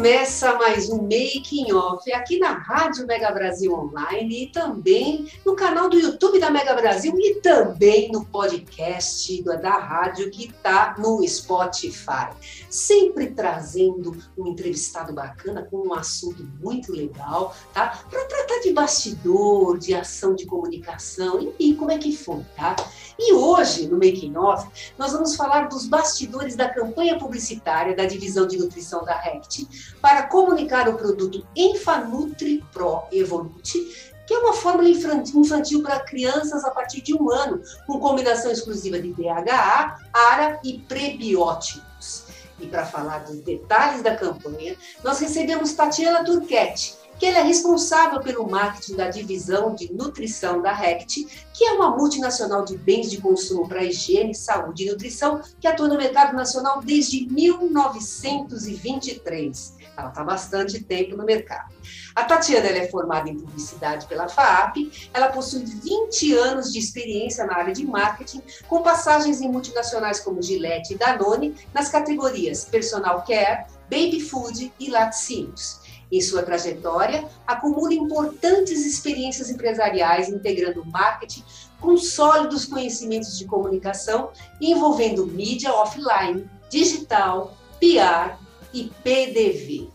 Começa mais um Making Off aqui na Rádio Mega Brasil Online e também no canal do YouTube da Mega Brasil e também no podcast da rádio que está no Spotify. Sempre trazendo um entrevistado bacana com um assunto muito legal, tá? Para de bastidor, de ação de comunicação e, e como é que foi, tá? E hoje, no Making Off, nós vamos falar dos bastidores da campanha publicitária da divisão de nutrição da RECT para comunicar o produto Enfanutri Pro Evolute, que é uma fórmula infantil para crianças a partir de um ano, com combinação exclusiva de DHA, ARA e prebióticos. E para falar dos detalhes da campanha, nós recebemos Tatiana Turquete, que ele é responsável pelo marketing da divisão de nutrição da RECT, que é uma multinacional de bens de consumo para higiene, saúde e nutrição, que atua no mercado nacional desde 1923. Ela está bastante tempo no mercado. A Tatiana é formada em publicidade pela FAAP, ela possui 20 anos de experiência na área de marketing, com passagens em multinacionais como Gillette e Danone, nas categorias Personal Care, Baby Food e Laticínios. Em sua trajetória, acumula importantes experiências empresariais integrando marketing com sólidos conhecimentos de comunicação envolvendo mídia offline, digital, PR e PDV.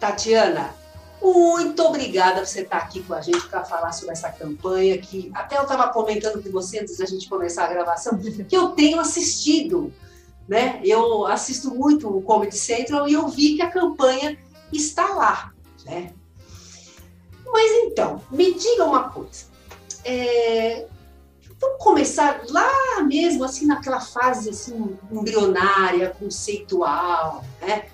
Tatiana, muito obrigada por você estar aqui com a gente para falar sobre essa campanha que até eu estava comentando com você antes da gente começar a gravação, que eu tenho assistido, né? Eu assisto muito o Comedy Central e eu vi que a campanha está lá, né? Mas então, me diga uma coisa. É, vamos começar lá mesmo, assim, naquela fase assim, embrionária, conceitual, né?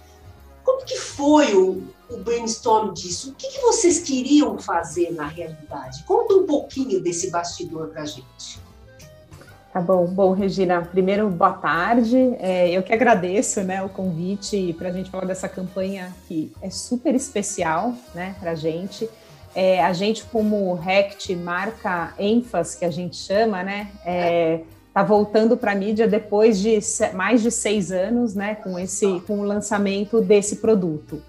Como que foi o, o brainstorm disso? O que, que vocês queriam fazer na realidade? Conta um pouquinho desse bastidor para a gente. Tá bom. Bom, Regina, primeiro, boa tarde. É, eu que agradeço né, o convite para a gente falar dessa campanha que é super especial né, para a gente. É, a gente, como RECT, marca ênfase, que a gente chama, né? É, tá voltando para a mídia depois de mais de seis anos, né, com esse, com o lançamento desse produto.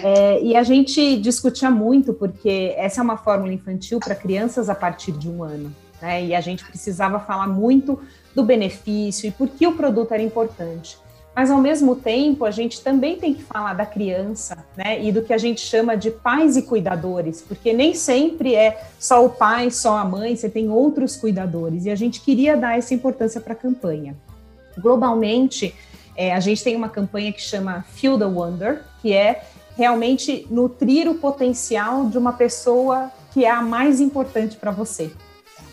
É, e a gente discutia muito porque essa é uma fórmula infantil para crianças a partir de um ano né? E a gente precisava falar muito do benefício e por que o produto era importante. Mas ao mesmo tempo, a gente também tem que falar da criança, né? E do que a gente chama de pais e cuidadores, porque nem sempre é só o pai, só a mãe, você tem outros cuidadores. E a gente queria dar essa importância para a campanha. Globalmente, é, a gente tem uma campanha que chama Feel the Wonder, que é realmente nutrir o potencial de uma pessoa que é a mais importante para você.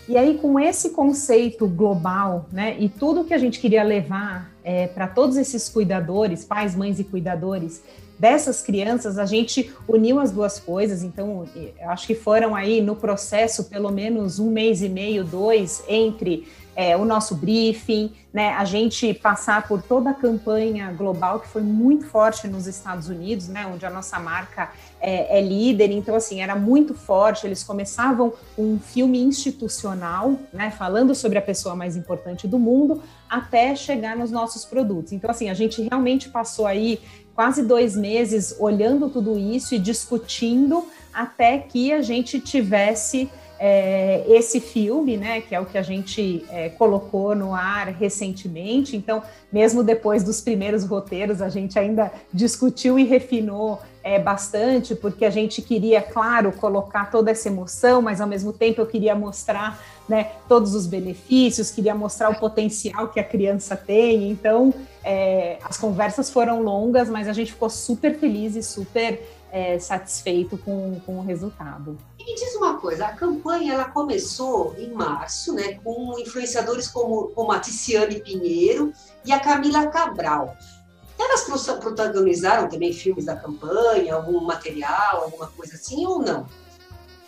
E aí, com esse conceito global, né, e tudo que a gente queria levar é, para todos esses cuidadores, pais, mães e cuidadores dessas crianças, a gente uniu as duas coisas. Então, acho que foram aí no processo pelo menos um mês e meio, dois, entre é, o nosso briefing, né, a gente passar por toda a campanha global que foi muito forte nos Estados Unidos, né, onde a nossa marca é, é líder. Então, assim, era muito forte. Eles começavam um filme institucional, né, falando sobre a pessoa mais importante do mundo, até chegar nos nossos produtos. Então, assim, a gente realmente passou aí quase dois meses olhando tudo isso e discutindo até que a gente tivesse é, esse filme, né, que é o que a gente é, colocou no ar recentemente. Então, mesmo depois dos primeiros roteiros, a gente ainda discutiu e refinou é, bastante, porque a gente queria, claro, colocar toda essa emoção, mas ao mesmo tempo eu queria mostrar né, todos os benefícios, queria mostrar o potencial que a criança tem. Então, é, as conversas foram longas, mas a gente ficou super feliz e super é, satisfeito com, com o resultado. E me diz uma coisa, a campanha ela começou em março, né, com influenciadores como, como a Ticiane Pinheiro e a Camila Cabral. Elas protagonizaram também filmes da campanha, algum material, alguma coisa assim, ou não?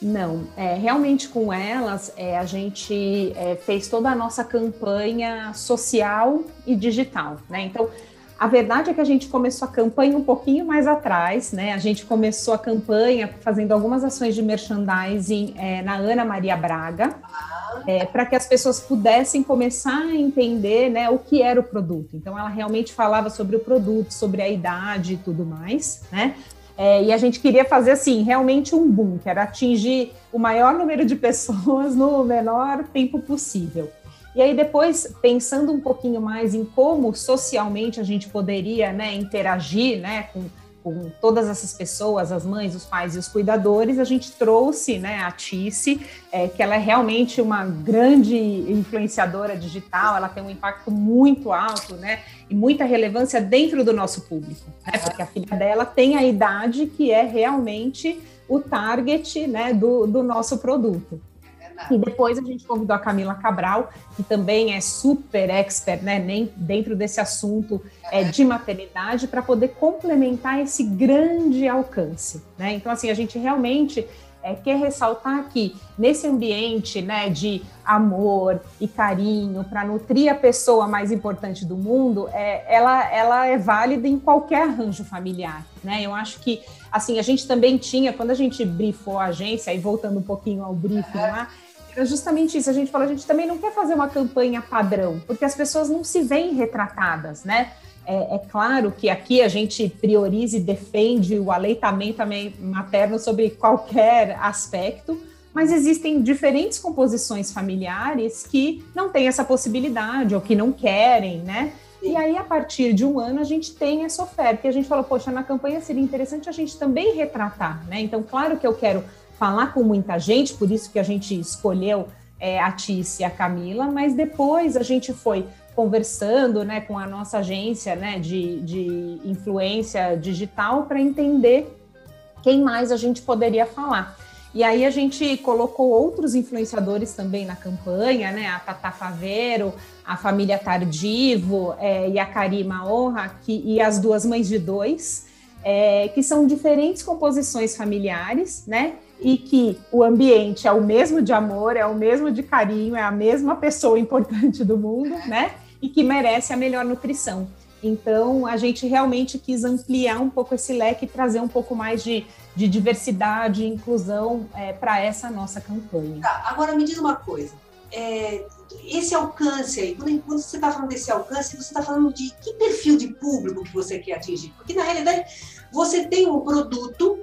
Não, é, realmente com elas é, a gente é, fez toda a nossa campanha social e digital, né? Então a verdade é que a gente começou a campanha um pouquinho mais atrás, né? A gente começou a campanha fazendo algumas ações de merchandising é, na Ana Maria Braga, é, para que as pessoas pudessem começar a entender né, o que era o produto. Então, ela realmente falava sobre o produto, sobre a idade e tudo mais, né? É, e a gente queria fazer assim, realmente um boom, que era atingir o maior número de pessoas no menor tempo possível. E aí depois, pensando um pouquinho mais em como socialmente a gente poderia né, interagir né, com, com todas essas pessoas, as mães, os pais e os cuidadores, a gente trouxe né, a Tice, é, que ela é realmente uma grande influenciadora digital, ela tem um impacto muito alto né, e muita relevância dentro do nosso público, né, porque a filha dela tem a idade que é realmente o target né, do, do nosso produto. E depois a gente convidou a Camila Cabral, que também é super expert, né, nem dentro desse assunto é, de maternidade, para poder complementar esse grande alcance, né? Então, assim, a gente realmente é, quer ressaltar que nesse ambiente né, de amor e carinho para nutrir a pessoa mais importante do mundo, é, ela, ela é válida em qualquer arranjo familiar. Né? Eu acho que assim a gente também tinha, quando a gente brifou a agência, e voltando um pouquinho ao briefing lá, era justamente isso. A gente falou, a gente também não quer fazer uma campanha padrão, porque as pessoas não se veem retratadas, né? É, é, claro que aqui a gente prioriza e defende o aleitamento materno sobre qualquer aspecto, mas existem diferentes composições familiares que não têm essa possibilidade ou que não querem, né? E aí, a partir de um ano, a gente tem essa oferta. E a gente falou, poxa, na campanha seria interessante a gente também retratar, né? Então, claro que eu quero falar com muita gente, por isso que a gente escolheu é, a Tice e a Camila, mas depois a gente foi conversando né, com a nossa agência né, de, de influência digital para entender quem mais a gente poderia falar. E aí a gente colocou outros influenciadores também na campanha, né? A Tata Faveiro, a família Tardivo é, e a Karima Honra, que, e as duas mães de dois, é, que são diferentes composições familiares, né? e que o ambiente é o mesmo de amor, é o mesmo de carinho, é a mesma pessoa importante do mundo, né? E que merece a melhor nutrição. Então, a gente realmente quis ampliar um pouco esse leque e trazer um pouco mais de, de diversidade e inclusão é, para essa nossa campanha. Tá, agora me diz uma coisa. É, esse alcance aí, quando, quando você está falando desse alcance, você está falando de que perfil de público que você quer atingir? Porque, na realidade, você tem um produto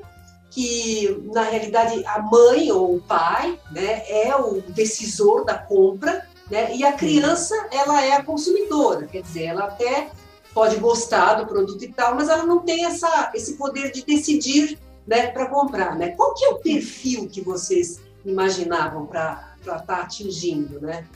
que na realidade a mãe ou o pai né, é o decisor da compra né, e a criança ela é a consumidora, quer dizer, ela até pode gostar do produto e tal, mas ela não tem essa, esse poder de decidir né, para comprar. Né? Qual que é o perfil que vocês imaginavam para estar tá atingindo? Né?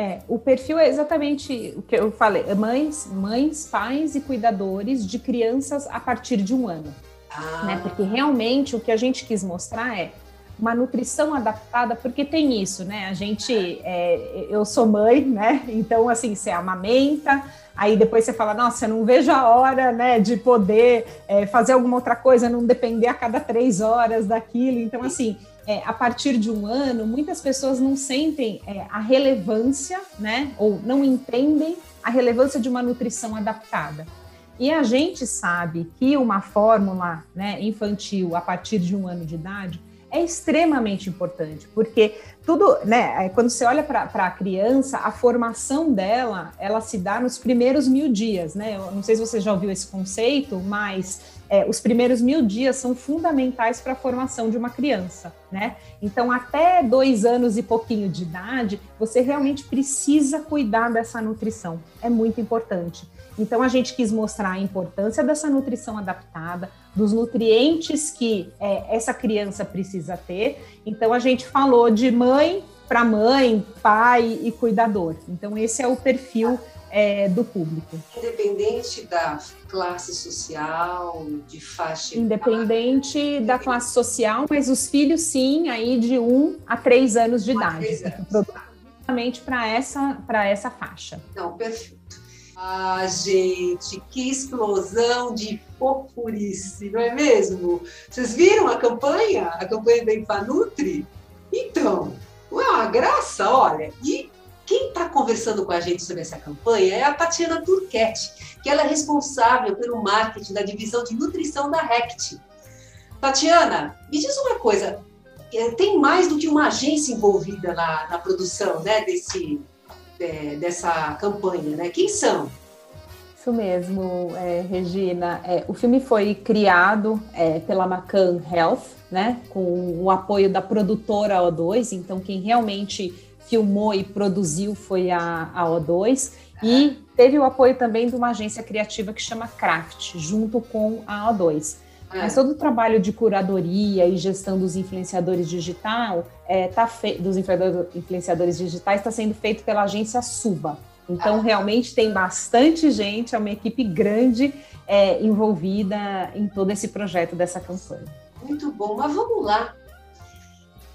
É, o perfil é exatamente o que eu falei: mães, mães, pais e cuidadores de crianças a partir de um ano. Ah. Né? Porque realmente o que a gente quis mostrar é uma nutrição adaptada, porque tem isso, né? A gente, é, eu sou mãe, né? Então, assim, você amamenta, aí depois você fala, nossa, eu não vejo a hora, né, de poder é, fazer alguma outra coisa, não depender a cada três horas daquilo. Então, assim, é, a partir de um ano, muitas pessoas não sentem é, a relevância, né? Ou não entendem a relevância de uma nutrição adaptada. E a gente sabe que uma fórmula né, infantil a partir de um ano de idade é extremamente importante, porque tudo, né, é, quando você olha para a criança, a formação dela, ela se dá nos primeiros mil dias, né? Eu não sei se você já ouviu esse conceito, mas é, os primeiros mil dias são fundamentais para a formação de uma criança, né? Então, até dois anos e pouquinho de idade, você realmente precisa cuidar dessa nutrição, é muito importante. Então, a gente quis mostrar a importância dessa nutrição adaptada, dos nutrientes que é, essa criança precisa ter. Então, a gente falou de mãe para mãe, pai e cuidador. Então, esse é o perfil é, do público. Independente da classe social, de faixa. Independente da classe social, mas os filhos sim, aí de 1 a 3 anos de um idade. Justamente para essa, essa faixa. Não, perfeito. Ah, gente, que explosão de popurice, não é mesmo? Vocês viram a campanha? A campanha da Infanutri? Então, é uma graça, olha. E quem está conversando com a gente sobre essa campanha é a Tatiana Turquete, que ela é responsável pelo marketing da divisão de nutrição da RECT. Tatiana, me diz uma coisa, é, tem mais do que uma agência envolvida na, na produção né, desse, é, dessa campanha, né? Quem são? Isso mesmo, é, Regina. É, o filme foi criado é, pela Macan Health, né, com o apoio da produtora O2. Então, quem realmente filmou e produziu foi a, a O2. E teve o apoio também de uma agência criativa que chama Craft, junto com a O2. É. Mas todo o trabalho de curadoria e gestão dos influenciadores digital é, tá dos influenciadores digitais está sendo feito pela agência Suba. Então, ah. realmente tem bastante gente, é uma equipe grande é, envolvida em todo esse projeto dessa campanha. Muito bom, mas vamos lá.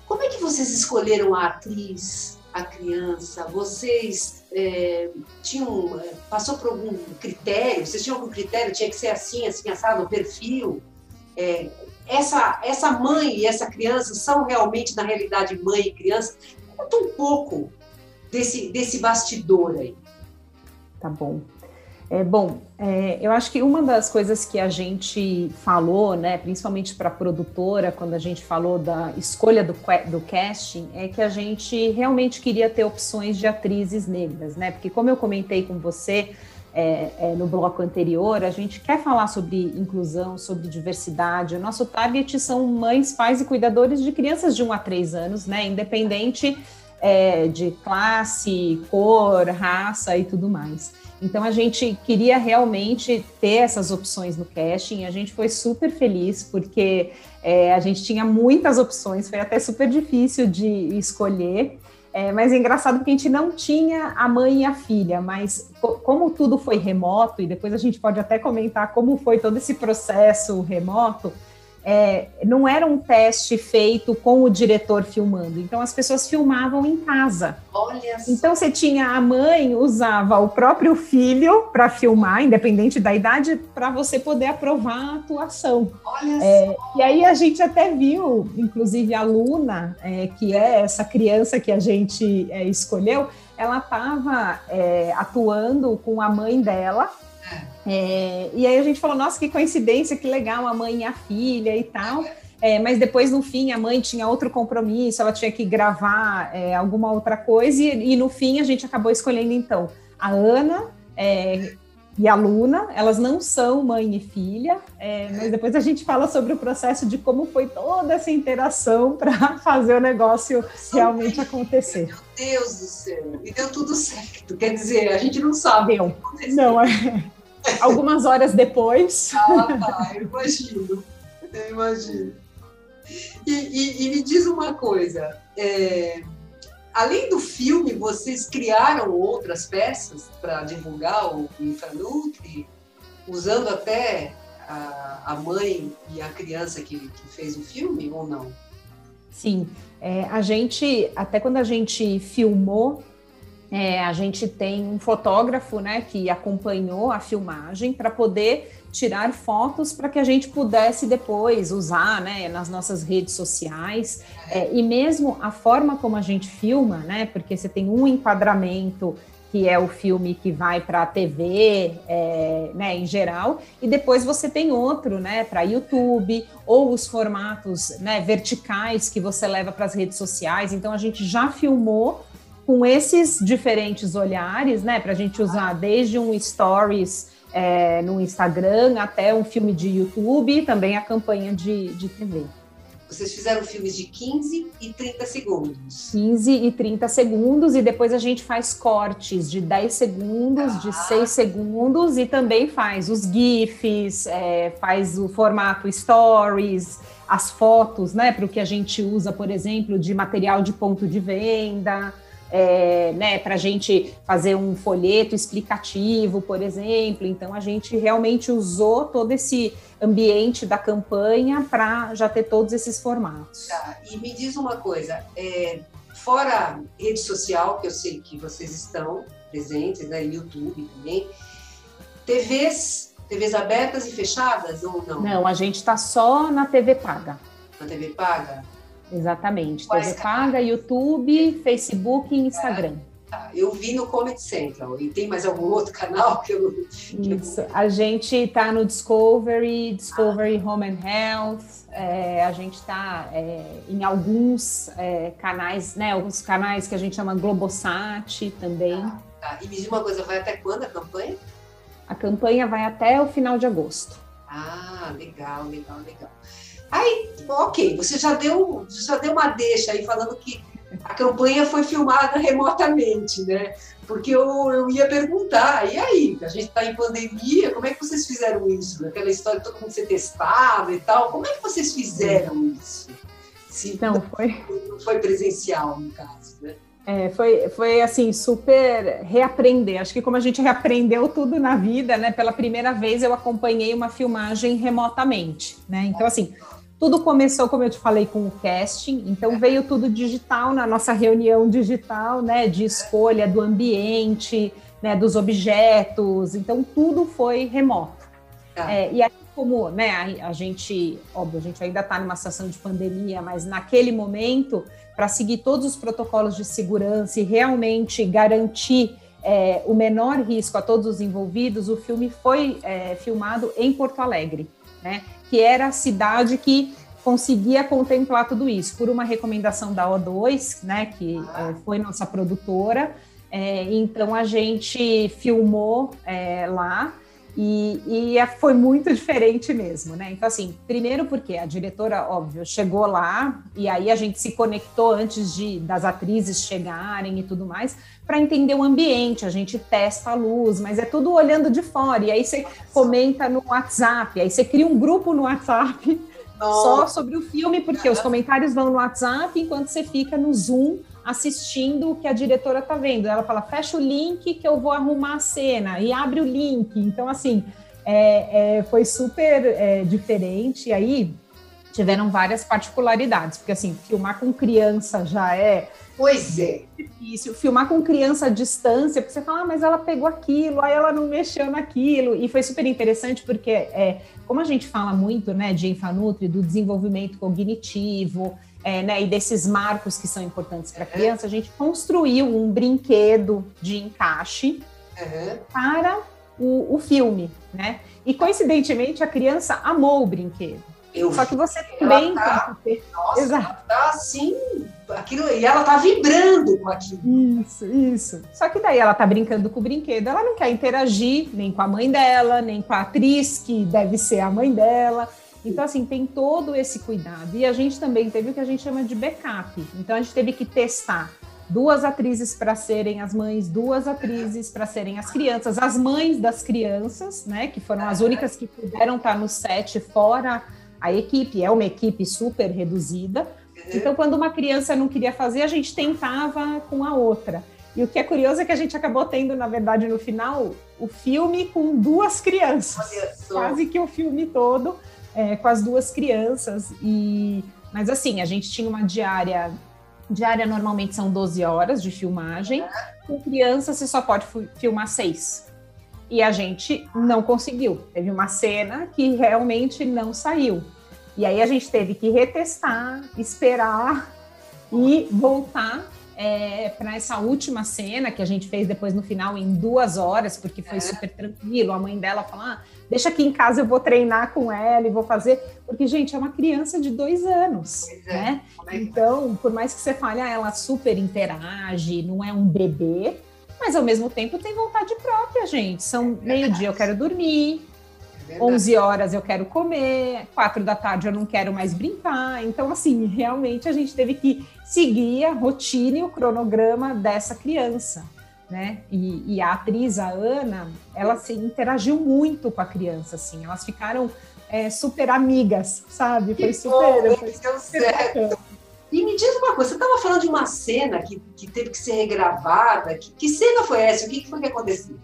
Como é que vocês escolheram a atriz, a criança? Vocês é, tinham, é, passou por algum critério? Vocês tinham algum critério? Tinha que ser assim, assim, assado, o perfil? é, essa, essa mãe e essa criança são realmente, na realidade, mãe e criança? Conta um pouco desse, desse bastidor aí. Tá bom. É, bom, é, eu acho que uma das coisas que a gente falou, né, principalmente para a produtora, quando a gente falou da escolha do, do casting, é que a gente realmente queria ter opções de atrizes negras, né? Porque, como eu comentei com você, é, é, no bloco anterior, a gente quer falar sobre inclusão, sobre diversidade. O nosso target são mães, pais e cuidadores de crianças de 1 a 3 anos, né? Independente é, de classe, cor, raça e tudo mais. Então a gente queria realmente ter essas opções no casting. A gente foi super feliz porque é, a gente tinha muitas opções, foi até super difícil de escolher. É, mas é engraçado porque a gente não tinha a mãe e a filha, mas como tudo foi remoto, e depois a gente pode até comentar como foi todo esse processo remoto, é, não era um teste feito com o diretor filmando. Então as pessoas filmavam em casa. Olha então você tinha a mãe usava o próprio filho para filmar, independente da idade, para você poder aprovar a atuação. Olha é, e aí a gente até viu, inclusive a Luna, é, que é essa criança que a gente é, escolheu, ela estava é, atuando com a mãe dela é, e aí a gente falou, nossa, que coincidência, que legal, a mãe e a filha e tal. É, mas depois, no fim, a mãe tinha outro compromisso, ela tinha que gravar é, alguma outra coisa, e, e, no fim a gente acabou escolhendo, então, a Ana é, e a Luna, elas não são mãe e filha, é, mas depois a gente fala sobre o processo de como foi toda essa interação para fazer o negócio realmente acontecer. Meu Deus do céu, e deu tudo certo, quer dizer, a gente não sabe. Deu. Não, é algumas horas depois. Ah, tá, eu imagino. Eu imagino. E, e, e me diz uma coisa: é, além do filme, vocês criaram outras peças para divulgar o Infranutri, usando até a, a, mãe e a criança que, que fez o filme ou não? Sim, é, a gente, até quando a gente filmou é, a gente tem um fotógrafo né, que acompanhou a filmagem para poder tirar fotos para que a gente pudesse depois usar né, nas nossas redes sociais. É, e mesmo a forma como a gente filma, né, porque você tem um enquadramento que é o filme que vai para a TV, é, né, em geral, e depois você tem outro, né, para YouTube ou os formatos, né, verticais que você leva para as redes sociais. Então a gente já filmou com esses diferentes olhares, né, para a gente usar desde um stories é, no Instagram até um filme de YouTube e também a campanha de, de TV. Vocês fizeram filmes de 15 e 30 segundos. 15 e 30 segundos, e depois a gente faz cortes de 10 segundos, ah. de 6 segundos, e também faz os GIFs, é, faz o formato stories, as fotos, né? Para o que a gente usa, por exemplo, de material de ponto de venda é, né, para a gente fazer um folheto explicativo, por exemplo. Então, a gente realmente usou todo esse ambiente da campanha para já ter todos esses formatos. Tá. E me diz uma coisa, é, fora rede social, que eu sei que vocês estão presentes, né, YouTube também, TVs, TVs abertas e fechadas ou não? Não, a gente está só na TV paga. Na TV paga? Exatamente. Quais TV canais? paga, YouTube, Facebook e Instagram. Tá. Eu vi no Comedy Central. E tem mais algum outro canal que eu. Que Isso. Eu... A gente está no Discovery, Discovery ah. Home and Health. É, a gente está é, em alguns é, canais, né? Alguns canais que a gente chama Globosat também. Tá, tá. E me diz uma coisa, vai até quando a campanha? A campanha vai até o final de agosto. Ah, legal, legal, legal. Aí, ok, você já deu, já deu uma deixa aí falando que a campanha foi filmada remotamente, né? Porque eu, eu ia perguntar, e aí? A gente está em pandemia, como é que vocês fizeram isso? Aquela história de todo mundo ser testado e tal, como é que vocês fizeram isso? Se não foi, não foi presencial, no caso, né? É, foi, foi assim, super reaprender. Acho que como a gente reaprendeu tudo na vida, né? Pela primeira vez eu acompanhei uma filmagem remotamente, né? Então, assim, tudo começou, como eu te falei, com o casting, então veio tudo digital na nossa reunião digital, né, de escolha do ambiente, né, dos objetos, então tudo foi remoto. Ah. É, e aí, como né, a, a, gente, óbvio, a gente ainda está numa situação de pandemia, mas naquele momento, para seguir todos os protocolos de segurança e realmente garantir é, o menor risco a todos os envolvidos, o filme foi é, filmado em Porto Alegre, né? que era a cidade que conseguia contemplar tudo isso, por uma recomendação da O2, né, que é, foi nossa produtora. É, então a gente filmou é, lá e, e, é, foi muito diferente mesmo, né? Então, assim, primeiro porque a diretora, óbvio, chegou lá e aí a gente se conectou antes de das atrizes chegarem e tudo mais para entender o ambiente. A gente testa a luz, mas é tudo olhando de fora. E aí você comenta no WhatsApp, aí você cria um grupo no WhatsApp Nossa. só sobre o filme, porque os comentários vão no WhatsApp enquanto você fica no Zoom assistindo o que a diretora tá vendo. Ela fala, fecha o link que eu vou arrumar a cena e abre o link. Então, assim, é, é, foi super é, diferente. E aí tiveram várias particularidades, porque assim, filmar com criança já é. Pois é. Difícil. Filmar com criança à distância, porque você fala, ah, mas ela pegou aquilo, aí ela não mexeu naquilo. E foi super interessante, porque é, como a gente fala muito né, de Enfanutri, do desenvolvimento cognitivo, é, né, e desses marcos que são importantes para a criança, a gente construiu um brinquedo de encaixe uhum. para o, o, filme, né? E coincidentemente a criança amou o brinquedo. Eu Só que você também tá, tem que ter... Nossa, Exato. ela tá assim, aquilo, e ela tá vibrando com aquilo. Isso, isso. Só que daí ela tá brincando com o brinquedo, ela não quer interagir nem com a mãe dela, nem com a atriz que deve ser a mãe dela. Então, assim, tem todo esse cuidado. E a gente também teve o que a gente chama de backup. Então, a gente teve que testar duas atrizes para serem as mães, duas atrizes para serem as crianças, as mães das crianças, né, que foram as únicas que puderam estar no set fora a equipe, é uma equipe super reduzida. Então, quando uma criança não queria fazer, a gente tentava com a outra. E o que é curioso é que a gente acabou tendo, na verdade, no final, o filme com duas crianças. Quase que o filme todo é, com as duas crianças. E mas assim, a gente tinha uma diária. Diária normalmente são 12 horas de filmagem. Com criança, você só pode filmar seis. E a gente não conseguiu. Teve uma cena que realmente não saiu. E aí a gente teve que retestar, esperar e voltar é, para essa última cena que a gente fez depois no final em duas horas, porque foi é. super tranquilo. A mãe dela falou: ah, deixa aqui em casa, eu vou treinar com ela e vou fazer. Porque, gente, é uma criança de dois anos, é. né? É então, por mais que você fale, ah, ela super interage, não é um bebê, mas ao mesmo tempo tem vontade própria, gente. São é meio-dia, eu quero dormir, é 11 horas eu quero comer, 4 da tarde eu não quero mais brincar. Então, assim, realmente a gente teve que seguir a rotina e o cronograma dessa criança. Né? E, e a atriz, a Ana, ela se interagiu muito com a criança, assim, elas ficaram é, super amigas, sabe? Foi super. Bom, foi super certo. E me me diz uma coisa, você estava falando de uma cena que, que teve que ser regravada. Que, que cena foi essa? O que, que foi que aconteceu?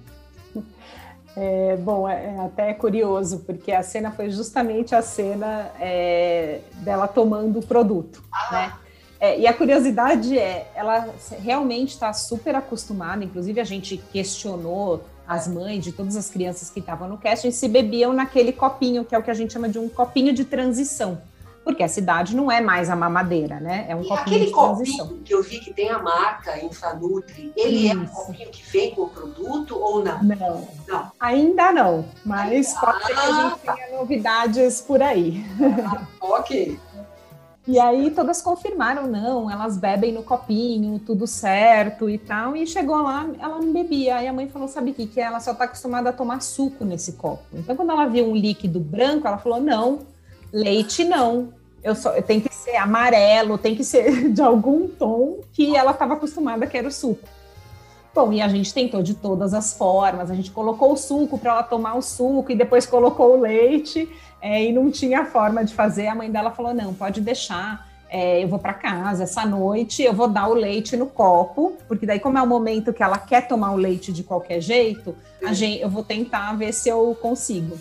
É, bom, é, é até curioso, porque a cena foi justamente a cena é, dela tomando o produto, ah. né? É, e a curiosidade é, ela realmente está super acostumada, inclusive a gente questionou as mães de todas as crianças que estavam no casting se bebiam naquele copinho, que é o que a gente chama de um copinho de transição porque a cidade não é mais a mamadeira, né? É um e copinho aquele de transição. copinho que eu vi que tem a marca Infranutri, ele Isso. é um copinho que vem com o produto ou não? Não, não. ainda não, mas pode ser que a gente tenha novidades por aí. Ah, ok. E aí todas confirmaram, não, elas bebem no copinho, tudo certo e tal. E chegou lá, ela não bebia. Aí a mãe falou, sabe o que? Que ela só está acostumada a tomar suco nesse copo. Então quando ela viu um líquido branco, ela falou, não, Leite não. Eu só tenho que ser amarelo, tem que ser de algum tom que ela estava acostumada que era o suco. Bom, e a gente tentou de todas as formas. A gente colocou o suco para ela tomar o suco e depois colocou o leite é, e não tinha forma de fazer. A mãe dela falou: não, pode deixar. É, eu vou para casa essa noite, eu vou dar o leite no copo, porque daí, como é o momento que ela quer tomar o leite de qualquer jeito, gente, eu vou tentar ver se eu consigo.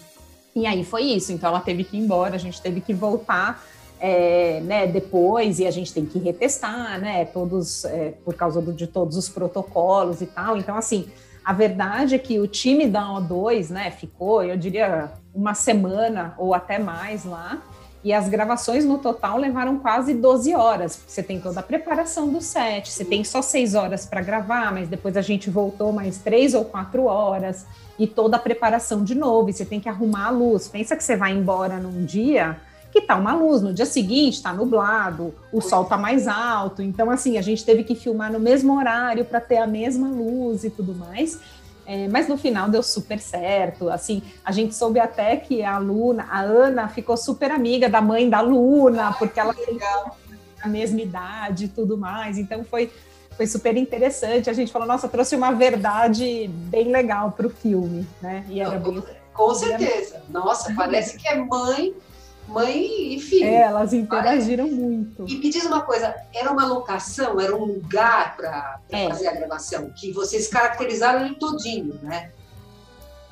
E aí foi isso. Então ela teve que ir embora, a gente teve que voltar é, né, depois e a gente tem que retestar, né? Todos é, por causa do, de todos os protocolos e tal. Então, assim, a verdade é que o time da O2, né, ficou, eu diria, uma semana ou até mais lá. E as gravações no total levaram quase 12 horas. Você tem toda a preparação do set, você tem só seis horas para gravar, mas depois a gente voltou mais três ou quatro horas e toda a preparação de novo. E você tem que arrumar a luz. Pensa que você vai embora num dia que tá uma luz, no dia seguinte está nublado, o sol tá mais alto. Então, assim, a gente teve que filmar no mesmo horário para ter a mesma luz e tudo mais. É, mas no final deu super certo. Assim, a gente soube até que a Luna, a Ana, ficou super amiga da mãe da Luna, porque ela tem a mesma idade e tudo mais. Então foi foi super interessante. A gente falou, nossa, trouxe uma verdade bem legal para o filme, né? E era Não, bem... Com certeza. Nossa, parece que é mãe, mãe e filho. É, elas interagiram parece. muito. E me diz uma coisa, era uma locação, era um lugar para é. fazer a gravação, que vocês caracterizaram ele todinho, né?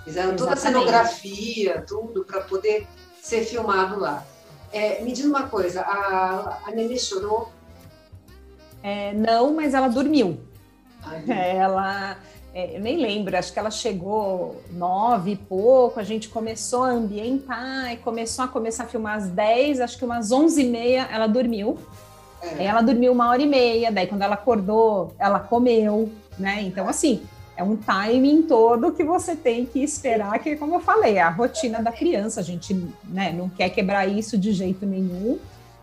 Fizeram Exatamente. toda a cenografia, tudo, para poder ser filmado lá. É, me diz uma coisa, a, a Nenê chorou é, não, mas ela dormiu. É, ela, é, eu nem lembro, acho que ela chegou nove e pouco, a gente começou a ambientar e começou a começar a filmar às dez, acho que umas onze e meia ela dormiu. É. Ela dormiu uma hora e meia, daí quando ela acordou, ela comeu, né? Então, assim, é um timing todo que você tem que esperar, que, como eu falei, é a rotina da criança, a gente né, não quer quebrar isso de jeito nenhum.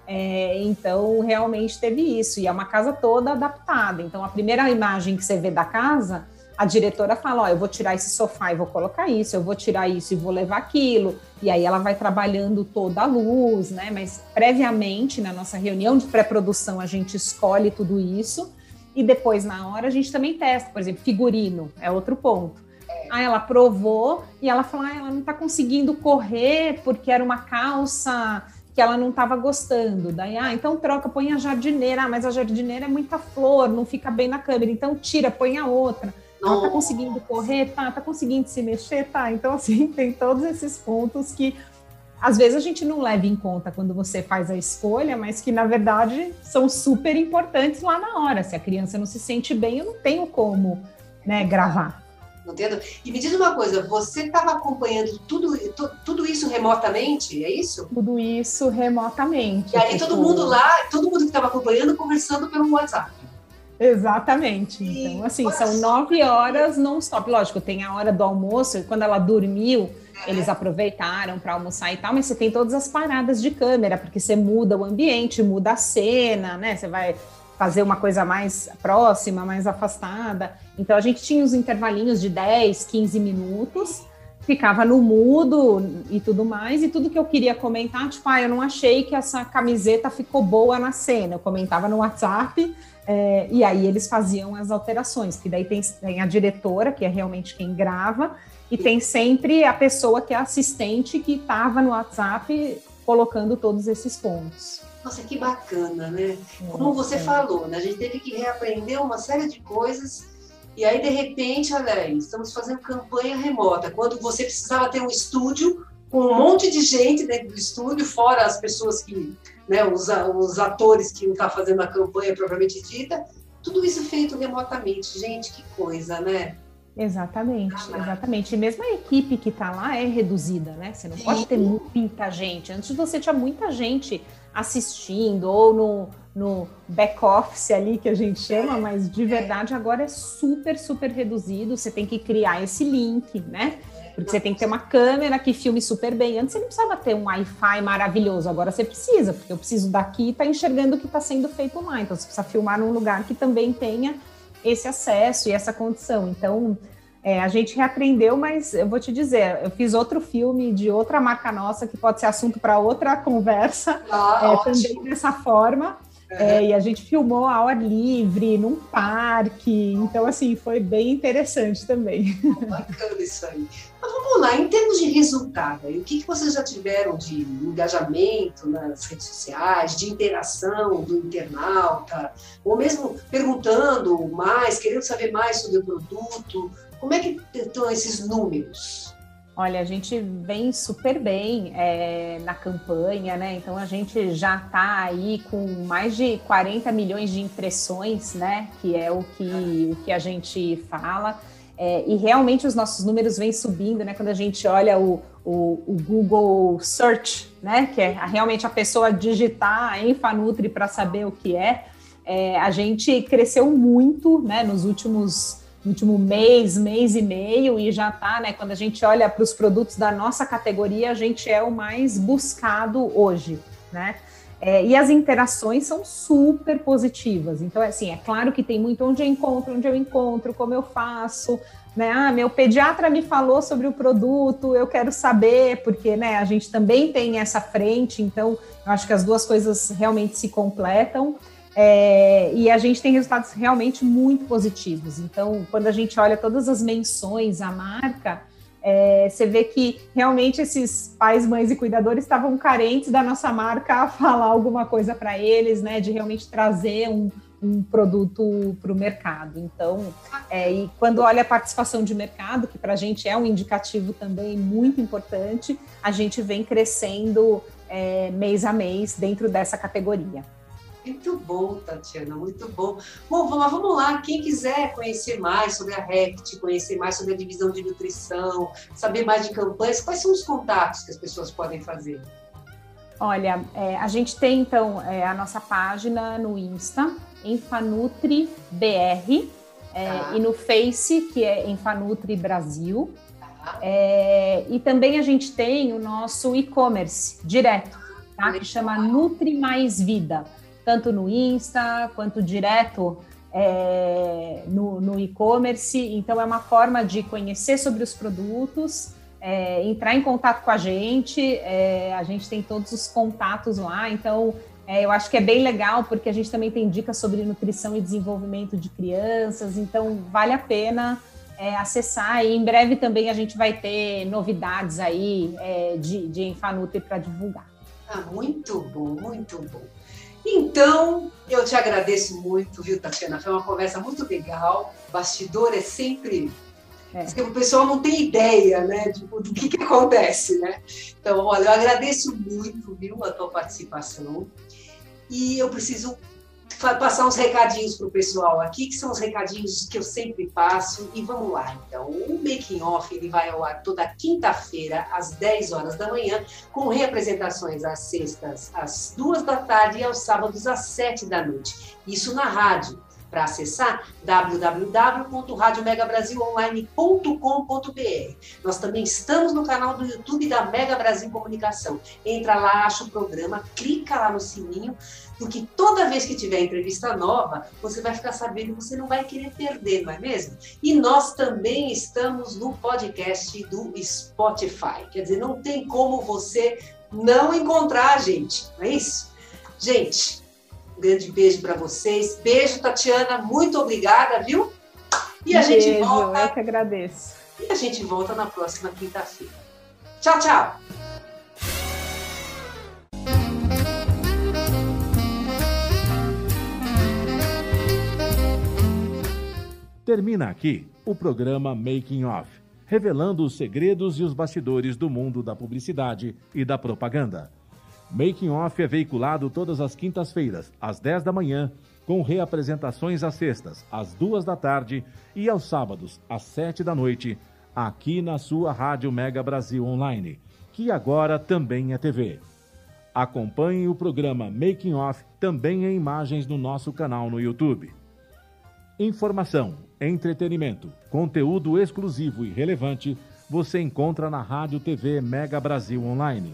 É, então, realmente teve isso. E é uma casa toda adaptada. Então, a primeira imagem que você vê da casa, a diretora fala: Ó, eu vou tirar esse sofá e vou colocar isso, eu vou tirar isso e vou levar aquilo. E aí ela vai trabalhando toda a luz, né? Mas previamente, na nossa reunião de pré-produção, a gente escolhe tudo isso. E depois, na hora, a gente também testa. Por exemplo, figurino é outro ponto. Aí ela provou e ela falou: ah, ela não está conseguindo correr porque era uma calça que ela não estava gostando. Daí, ah, então troca, põe a jardineira. Ah, mas a jardineira é muita flor, não fica bem na câmera. Então tira, põe a outra. Ela tá conseguindo correr? Tá. Tá conseguindo se mexer? Tá. Então, assim, tem todos esses pontos que às vezes a gente não leva em conta quando você faz a escolha, mas que na verdade são super importantes lá na hora. Se a criança não se sente bem, eu não tenho como né, gravar não entendo. E me diz uma coisa, você estava acompanhando tudo, tudo isso remotamente, é isso? Tudo isso remotamente. E aí todo mundo lá, todo mundo que estava acompanhando conversando pelo WhatsApp. Exatamente. Então, assim, são nove horas non-stop. Lógico, tem a hora do almoço, quando ela dormiu, é. eles aproveitaram para almoçar e tal, mas você tem todas as paradas de câmera, porque você muda o ambiente, muda a cena, né? Você vai fazer uma coisa mais próxima, mais afastada. Então a gente tinha os intervalinhos de 10, 15 minutos, ficava no mudo e tudo mais, e tudo que eu queria comentar, tipo, ah, eu não achei que essa camiseta ficou boa na cena. Eu comentava no WhatsApp, é, e aí eles faziam as alterações, que daí tem, tem a diretora, que é realmente quem grava, e tem sempre a pessoa que é assistente que estava no WhatsApp colocando todos esses pontos. Nossa, que bacana, né? Como você falou, né? a gente teve que reaprender uma série de coisas e aí, de repente, olha aí, estamos fazendo campanha remota. Quando você precisava ter um estúdio com um monte de gente dentro do estúdio, fora as pessoas que, né, os, os atores que não estão tá fazendo a campanha propriamente dita, tudo isso feito remotamente. Gente, que coisa, né? Exatamente, exatamente. E mesmo a equipe que está lá é reduzida, né? Você não pode ter muita gente. Antes você tinha muita gente assistindo ou no, no back-office ali que a gente chama, mas de verdade agora é super, super reduzido. Você tem que criar esse link, né? Porque você tem que ter uma câmera que filme super bem. Antes você não precisava ter um Wi-Fi maravilhoso, agora você precisa, porque eu preciso daqui e tá enxergando o que está sendo feito lá. Então você precisa filmar num lugar que também tenha esse acesso e essa condição. Então, é, a gente reaprendeu, mas eu vou te dizer, eu fiz outro filme de outra marca nossa que pode ser assunto para outra conversa, ah, é, também dessa forma. É, e a gente filmou ao ar livre, num parque. Então, assim, foi bem interessante também. Bacana isso aí. Vamos lá, em termos de resultado, o que, que vocês já tiveram de engajamento nas redes sociais, de interação do internauta, ou mesmo perguntando mais, querendo saber mais sobre o produto? Como é que estão esses números? Olha, a gente vem super bem é, na campanha, né? Então a gente já está aí com mais de 40 milhões de impressões, né? Que é o que, o que a gente fala. É, e realmente os nossos números vêm subindo, né? Quando a gente olha o, o, o Google Search, né? Que é realmente a pessoa digitar em Fanutri para saber o que é, é. A gente cresceu muito, né? Nos últimos último mês, mês e meio, e já está, né? Quando a gente olha para os produtos da nossa categoria, a gente é o mais buscado hoje, né? É, e as interações são super positivas. Então, assim, é claro que tem muito onde eu encontro, onde eu encontro, como eu faço, né? Ah, meu pediatra me falou sobre o produto, eu quero saber, porque né, a gente também tem essa frente, então eu acho que as duas coisas realmente se completam. É, e a gente tem resultados realmente muito positivos. Então, quando a gente olha todas as menções à marca, é, você vê que realmente esses pais, mães e cuidadores estavam carentes da nossa marca a falar alguma coisa para eles, né? De realmente trazer um, um produto para o mercado. Então, é, e quando olha a participação de mercado, que para a gente é um indicativo também muito importante, a gente vem crescendo é, mês a mês dentro dessa categoria. Muito bom, Tatiana, muito bom. Bom, vamos, vamos lá. Quem quiser conhecer mais sobre a RECT, conhecer mais sobre a divisão de nutrição, saber mais de campanhas, quais são os contatos que as pessoas podem fazer? Olha, é, a gente tem então é, a nossa página no Insta, EnfanutriBR, é, tá. e no Face, que é Enfanutri Brasil. É, e também a gente tem o nosso e-commerce direto, tá? que chama Nutri Mais Vida tanto no Insta quanto direto é, no e-commerce. então, é uma forma de conhecer sobre os produtos, é, entrar em contato com a gente. É, a gente tem todos os contatos lá, então é, eu acho que é bem legal porque a gente também tem dicas sobre nutrição e desenvolvimento de crianças. Então, vale a pena. É, acessar e em breve também a gente vai ter novidades aí é, de, de Enfanute para divulgar. Ah, muito bom, muito bom. Então, eu te agradeço muito, viu, Tatiana? Foi uma conversa muito legal. Bastidor é sempre. É. O pessoal não tem ideia, né, tipo, do que, que acontece, né? Então, olha, eu agradeço muito, viu, a tua participação. E eu preciso passar uns recadinhos para o pessoal aqui, que são os recadinhos que eu sempre passo. E vamos lá, então. O Making Off ele vai ao ar toda quinta-feira, às 10 horas da manhã, com reapresentações às sextas, às duas da tarde e aos sábados, às 7 da noite. Isso na rádio para acessar www.radiomegabrasilonline.com.br. Nós também estamos no canal do YouTube da Mega Brasil Comunicação. Entra lá, acha o programa, clica lá no sininho, porque toda vez que tiver entrevista nova, você vai ficar sabendo, você não vai querer perder, não é mesmo? E nós também estamos no podcast do Spotify. Quer dizer, não tem como você não encontrar a gente, não é isso? Gente, um grande beijo para vocês. Beijo, Tatiana. Muito obrigada, viu? E a beijo, gente volta. Eu que agradeço. E a gente volta na próxima quinta-feira. Tchau, tchau. Termina aqui o programa Making Off, revelando os segredos e os bastidores do mundo da publicidade e da propaganda. Making Off é veiculado todas as quintas-feiras, às 10 da manhã, com reapresentações às sextas, às duas da tarde e aos sábados, às sete da noite, aqui na sua Rádio Mega Brasil Online, que agora também é TV. Acompanhe o programa Making Off também em imagens no nosso canal no YouTube. Informação, entretenimento, conteúdo exclusivo e relevante você encontra na Rádio TV Mega Brasil Online,